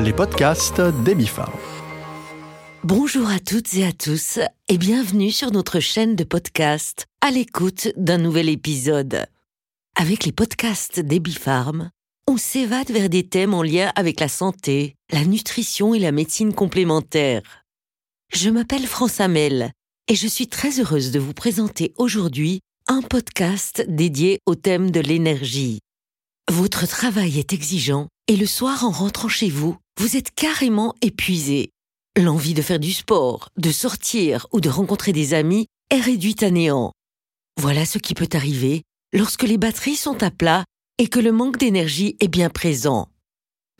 les podcasts d'Emifar. Bonjour à toutes et à tous et bienvenue sur notre chaîne de podcast à l'écoute d'un nouvel épisode. Avec les podcasts d'Ebifarm, on s'évade vers des thèmes en lien avec la santé, la nutrition et la médecine complémentaire. Je m'appelle France Hamel et je suis très heureuse de vous présenter aujourd'hui un podcast dédié au thème de l'énergie. Votre travail est exigeant et le soir en rentrant chez vous, vous êtes carrément épuisé. L'envie de faire du sport, de sortir ou de rencontrer des amis est réduite à néant. Voilà ce qui peut arriver lorsque les batteries sont à plat et que le manque d'énergie est bien présent.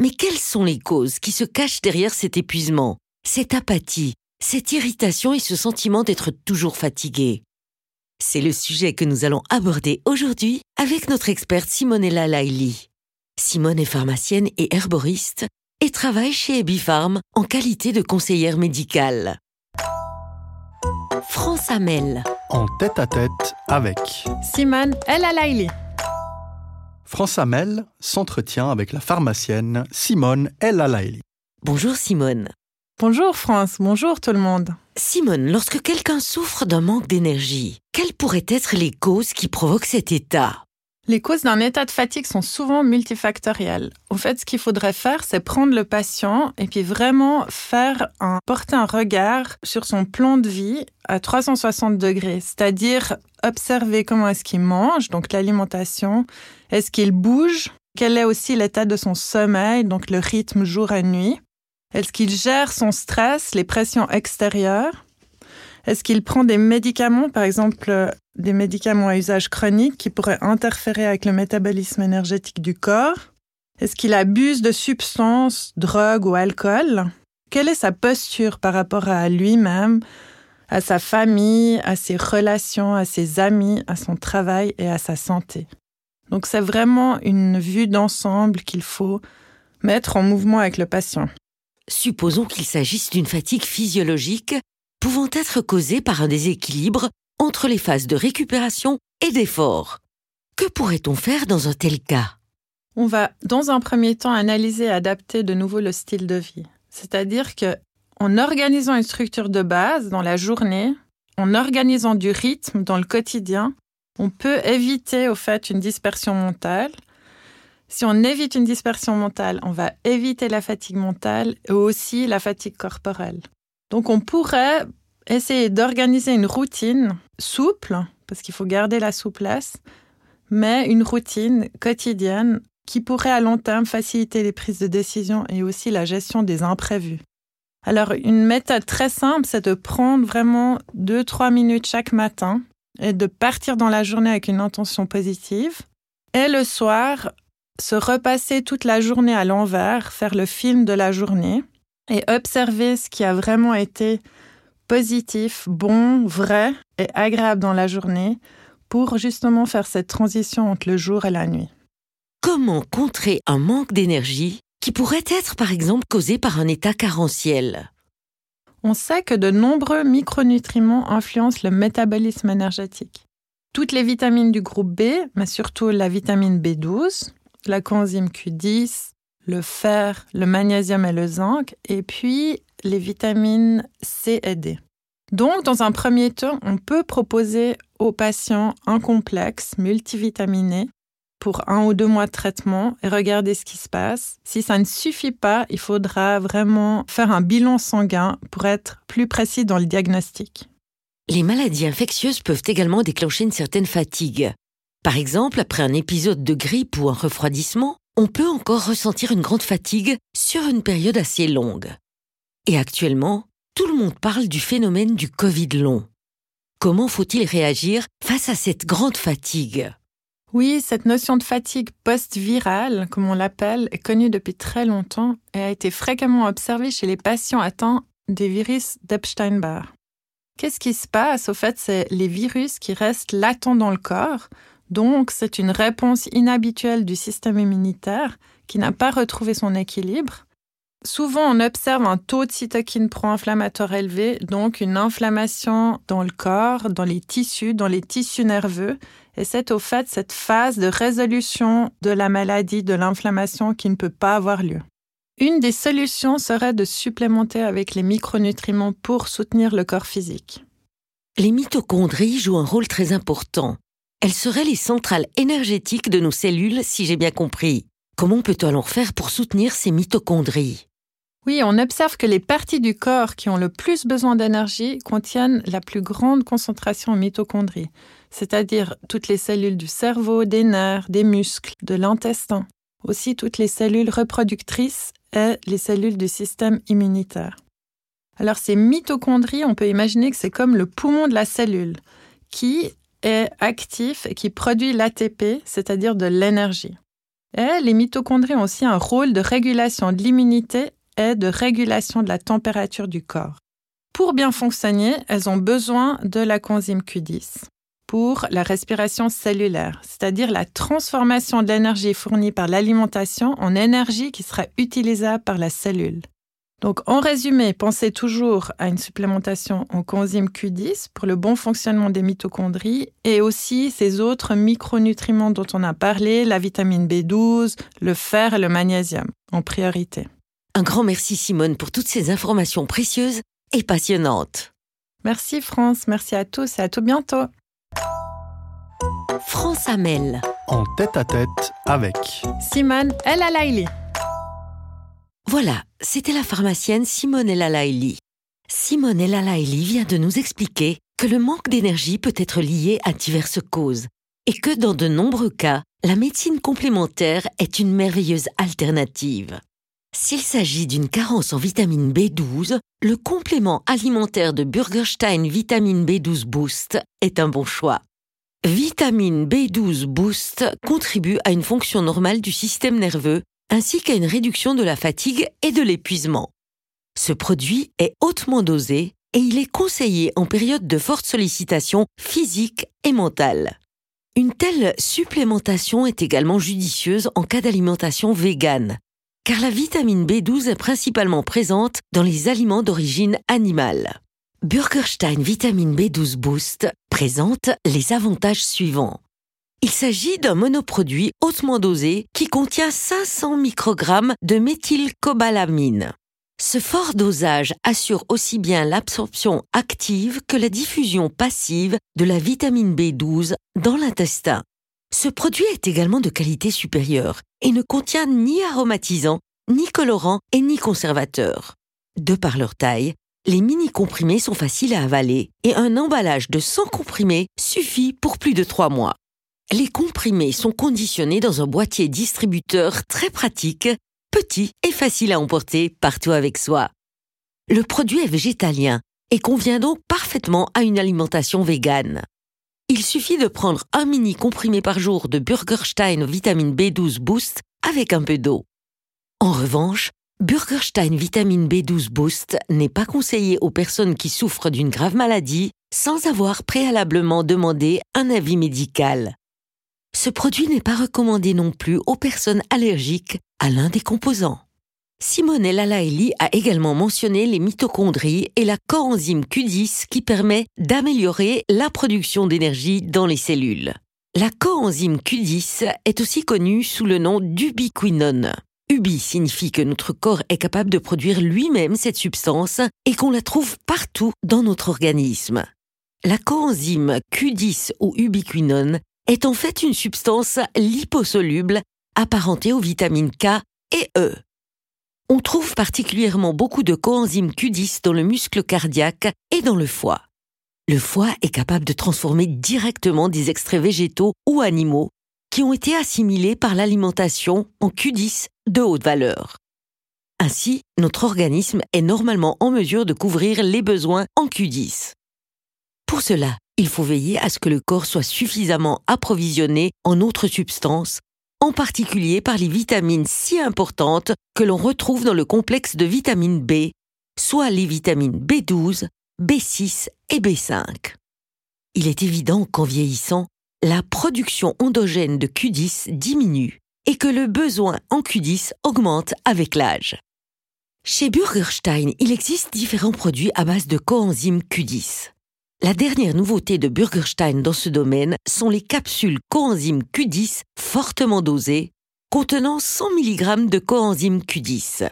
Mais quelles sont les causes qui se cachent derrière cet épuisement, cette apathie, cette irritation et ce sentiment d'être toujours fatigué? C'est le sujet que nous allons aborder aujourd'hui avec notre experte Simonella Laili. Simone est pharmacienne et herboriste et travaille chez Ebifarm en qualité de conseillère médicale. France Amel. En tête à tête avec Simone El Laili. France Hamel s'entretient avec la pharmacienne Simone El Alaili. Bonjour Simone. Bonjour France, bonjour tout le monde. Simone, lorsque quelqu'un souffre d'un manque d'énergie, quelles pourraient être les causes qui provoquent cet état? Les causes d'un état de fatigue sont souvent multifactorielles. En fait, ce qu'il faudrait faire, c'est prendre le patient et puis vraiment faire un, porter un regard sur son plan de vie à 360 degrés, c'est-à-dire observer comment est-ce qu'il mange, donc l'alimentation, est-ce qu'il bouge, quel est aussi l'état de son sommeil, donc le rythme jour et nuit. Est-ce qu'il gère son stress, les pressions extérieures? Est-ce qu'il prend des médicaments, par exemple euh, des médicaments à usage chronique qui pourraient interférer avec le métabolisme énergétique du corps? Est-ce qu'il abuse de substances, drogues ou alcool? Quelle est sa posture par rapport à lui-même, à sa famille, à ses relations, à ses amis, à son travail et à sa santé? Donc c'est vraiment une vue d'ensemble qu'il faut mettre en mouvement avec le patient. Supposons qu'il s'agisse d'une fatigue physiologique pouvant être causée par un déséquilibre entre les phases de récupération et d'effort. Que pourrait-on faire dans un tel cas? On va, dans un premier temps, analyser et adapter de nouveau le style de vie. C'est-à-dire que, en organisant une structure de base dans la journée, en organisant du rythme dans le quotidien, on peut éviter au fait une dispersion mentale si on évite une dispersion mentale, on va éviter la fatigue mentale et aussi la fatigue corporelle. Donc on pourrait essayer d'organiser une routine souple, parce qu'il faut garder la souplesse, mais une routine quotidienne qui pourrait à long terme faciliter les prises de décision et aussi la gestion des imprévus. Alors une méthode très simple, c'est de prendre vraiment 2-3 minutes chaque matin et de partir dans la journée avec une intention positive. Et le soir, se repasser toute la journée à l'envers, faire le film de la journée et observer ce qui a vraiment été positif, bon, vrai et agréable dans la journée pour justement faire cette transition entre le jour et la nuit. Comment contrer un manque d'énergie qui pourrait être par exemple causé par un état carentiel? On sait que de nombreux micronutriments influencent le métabolisme énergétique. Toutes les vitamines du groupe B, mais surtout la vitamine B12, la coenzyme Q10, le fer, le magnésium et le zinc, et puis les vitamines C et D. Donc, dans un premier temps, on peut proposer aux patients un complexe multivitaminé pour un ou deux mois de traitement et regarder ce qui se passe. Si ça ne suffit pas, il faudra vraiment faire un bilan sanguin pour être plus précis dans le diagnostic. Les maladies infectieuses peuvent également déclencher une certaine fatigue. Par exemple, après un épisode de grippe ou un refroidissement, on peut encore ressentir une grande fatigue sur une période assez longue. Et actuellement, tout le monde parle du phénomène du Covid long. Comment faut-il réagir face à cette grande fatigue? Oui, cette notion de fatigue post-virale, comme on l'appelle, est connue depuis très longtemps et a été fréquemment observée chez les patients atteints des virus d'Epstein-Barr. Qu'est-ce qui se passe? Au fait, c'est les virus qui restent latents dans le corps, donc, c'est une réponse inhabituelle du système immunitaire qui n'a pas retrouvé son équilibre. Souvent, on observe un taux de cytokine pro-inflammatoire élevé, donc une inflammation dans le corps, dans les tissus, dans les tissus nerveux. Et c'est au fait cette phase de résolution de la maladie, de l'inflammation qui ne peut pas avoir lieu. Une des solutions serait de supplémenter avec les micronutriments pour soutenir le corps physique. Les mitochondries jouent un rôle très important. Elles seraient les centrales énergétiques de nos cellules, si j'ai bien compris. Comment peut-on alors faire pour soutenir ces mitochondries? Oui, on observe que les parties du corps qui ont le plus besoin d'énergie contiennent la plus grande concentration en mitochondries, c'est-à-dire toutes les cellules du cerveau, des nerfs, des muscles, de l'intestin, aussi toutes les cellules reproductrices et les cellules du système immunitaire. Alors ces mitochondries, on peut imaginer que c'est comme le poumon de la cellule qui est actif et qui produit l'ATP, c'est-à-dire de l'énergie. Et les mitochondries ont aussi un rôle de régulation de l'immunité et de régulation de la température du corps. Pour bien fonctionner, elles ont besoin de la coenzyme Q10 pour la respiration cellulaire, c'est-à-dire la transformation de l'énergie fournie par l'alimentation en énergie qui sera utilisable par la cellule. Donc, en résumé, pensez toujours à une supplémentation en coenzyme Q10 pour le bon fonctionnement des mitochondries et aussi ces autres micronutriments dont on a parlé, la vitamine B12, le fer et le magnésium en priorité. Un grand merci Simone pour toutes ces informations précieuses et passionnantes. Merci France, merci à tous et à tout bientôt. France Amel. En tête à tête avec Simone El Alaili. Voilà, c'était la pharmacienne Simone El Alaili. Simone El Alaili vient de nous expliquer que le manque d'énergie peut être lié à diverses causes et que dans de nombreux cas, la médecine complémentaire est une merveilleuse alternative. S'il s'agit d'une carence en vitamine B12, le complément alimentaire de Burgerstein Vitamine B12 Boost est un bon choix. Vitamine B12 Boost contribue à une fonction normale du système nerveux ainsi qu'à une réduction de la fatigue et de l'épuisement. Ce produit est hautement dosé et il est conseillé en période de forte sollicitation physique et mentale. Une telle supplémentation est également judicieuse en cas d'alimentation végane, car la vitamine B12 est principalement présente dans les aliments d'origine animale. Burgerstein Vitamine B12 Boost présente les avantages suivants. Il s'agit d'un monoproduit hautement dosé qui contient 500 microgrammes de méthylcobalamine. Ce fort dosage assure aussi bien l'absorption active que la diffusion passive de la vitamine B12 dans l'intestin. Ce produit est également de qualité supérieure et ne contient ni aromatisant, ni colorant et ni conservateur. De par leur taille, les mini-comprimés sont faciles à avaler et un emballage de 100 comprimés suffit pour plus de 3 mois. Les comprimés sont conditionnés dans un boîtier distributeur très pratique, petit et facile à emporter partout avec soi. Le produit est végétalien et convient donc parfaitement à une alimentation végane. Il suffit de prendre un mini comprimé par jour de Burgerstein vitamine B12 Boost avec un peu d'eau. En revanche, Burgerstein vitamine B12 Boost n'est pas conseillé aux personnes qui souffrent d'une grave maladie sans avoir préalablement demandé un avis médical. Ce produit n'est pas recommandé non plus aux personnes allergiques à l'un des composants. Simone Lalaeli a également mentionné les mitochondries et la coenzyme Q10 qui permet d'améliorer la production d'énergie dans les cellules. La coenzyme Q10 est aussi connue sous le nom d'ubiquinone. Ubi signifie que notre corps est capable de produire lui-même cette substance et qu'on la trouve partout dans notre organisme. La coenzyme Q10 ou ubiquinone est en fait une substance liposoluble apparentée aux vitamines K et E. On trouve particulièrement beaucoup de coenzyme Q10 dans le muscle cardiaque et dans le foie. Le foie est capable de transformer directement des extraits végétaux ou animaux qui ont été assimilés par l'alimentation en Q10 de haute valeur. Ainsi, notre organisme est normalement en mesure de couvrir les besoins en Q10. Pour cela, il faut veiller à ce que le corps soit suffisamment approvisionné en autres substances, en particulier par les vitamines si importantes que l'on retrouve dans le complexe de vitamine B, soit les vitamines B12, B6 et B5. Il est évident qu'en vieillissant, la production endogène de Q10 diminue et que le besoin en Q10 augmente avec l'âge. Chez Burgerstein, il existe différents produits à base de coenzyme Q10. La dernière nouveauté de Burgerstein dans ce domaine sont les capsules coenzyme Q10 fortement dosées, contenant 100 mg de coenzyme Q10.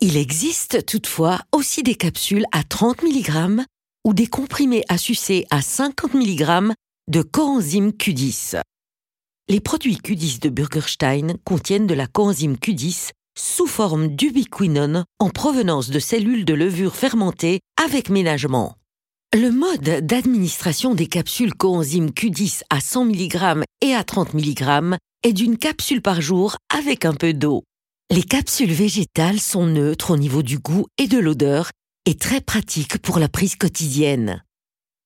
Il existe toutefois aussi des capsules à 30 mg ou des comprimés à sucer à 50 mg de coenzyme Q10. Les produits Q10 de Burgerstein contiennent de la coenzyme Q10 sous forme d'ubiquinone en provenance de cellules de levure fermentées avec ménagement. Le mode d'administration des capsules coenzyme Q10 à 100 mg et à 30 mg est d'une capsule par jour avec un peu d'eau. Les capsules végétales sont neutres au niveau du goût et de l'odeur et très pratiques pour la prise quotidienne.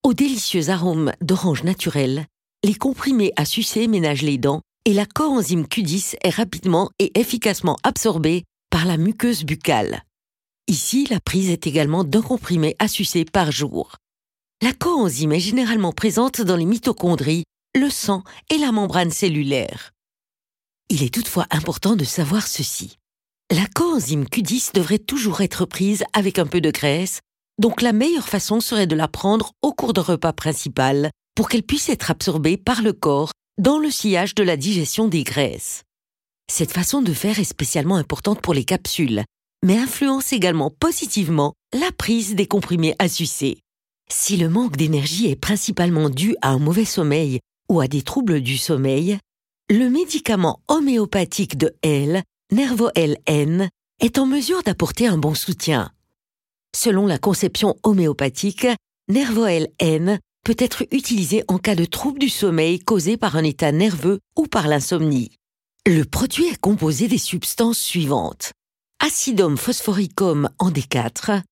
Au délicieux arôme d'orange naturel, les comprimés à sucer ménagent les dents et la coenzyme Q10 est rapidement et efficacement absorbée par la muqueuse buccale. Ici, la prise est également d'un comprimé à sucer par jour. La coenzyme est généralement présente dans les mitochondries, le sang et la membrane cellulaire. Il est toutefois important de savoir ceci. La coenzyme Q10 devrait toujours être prise avec un peu de graisse, donc la meilleure façon serait de la prendre au cours d'un repas principal pour qu'elle puisse être absorbée par le corps dans le sillage de la digestion des graisses. Cette façon de faire est spécialement importante pour les capsules, mais influence également positivement la prise des comprimés à sucer. Si le manque d'énergie est principalement dû à un mauvais sommeil ou à des troubles du sommeil, le médicament homéopathique de L, NervoLN, est en mesure d'apporter un bon soutien. Selon la conception homéopathique, NervoLN peut être utilisé en cas de trouble du sommeil causé par un état nerveux ou par l'insomnie. Le produit est composé des substances suivantes. Acidum phosphoricum en D4,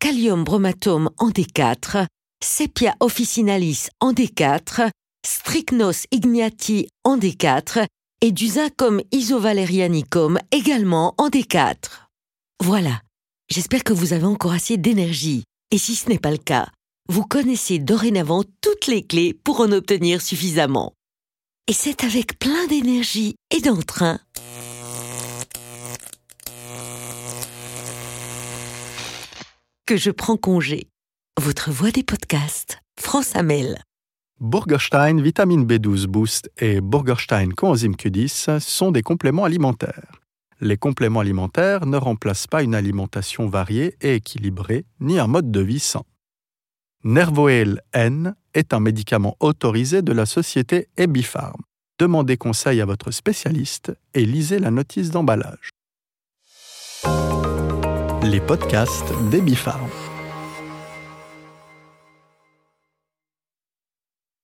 Callium bromatum en D4, Sepia officinalis en D4, Strychnos ignati en D4 et du Zacum isovalerianicum également en D4. Voilà, j'espère que vous avez encore assez d'énergie, et si ce n'est pas le cas, vous connaissez dorénavant toutes les clés pour en obtenir suffisamment. Et c'est avec plein d'énergie et d'entrain que je prends congé. Votre voix des podcasts, France Amel. Burgerstein Vitamine B12 Boost et Burgerstein Coenzyme Q10 sont des compléments alimentaires. Les compléments alimentaires ne remplacent pas une alimentation variée et équilibrée, ni un mode de vie sain. Nervoel N est un médicament autorisé de la société Ebipharm. Demandez conseil à votre spécialiste et lisez la notice d'emballage les podcasts d'Ebipharm.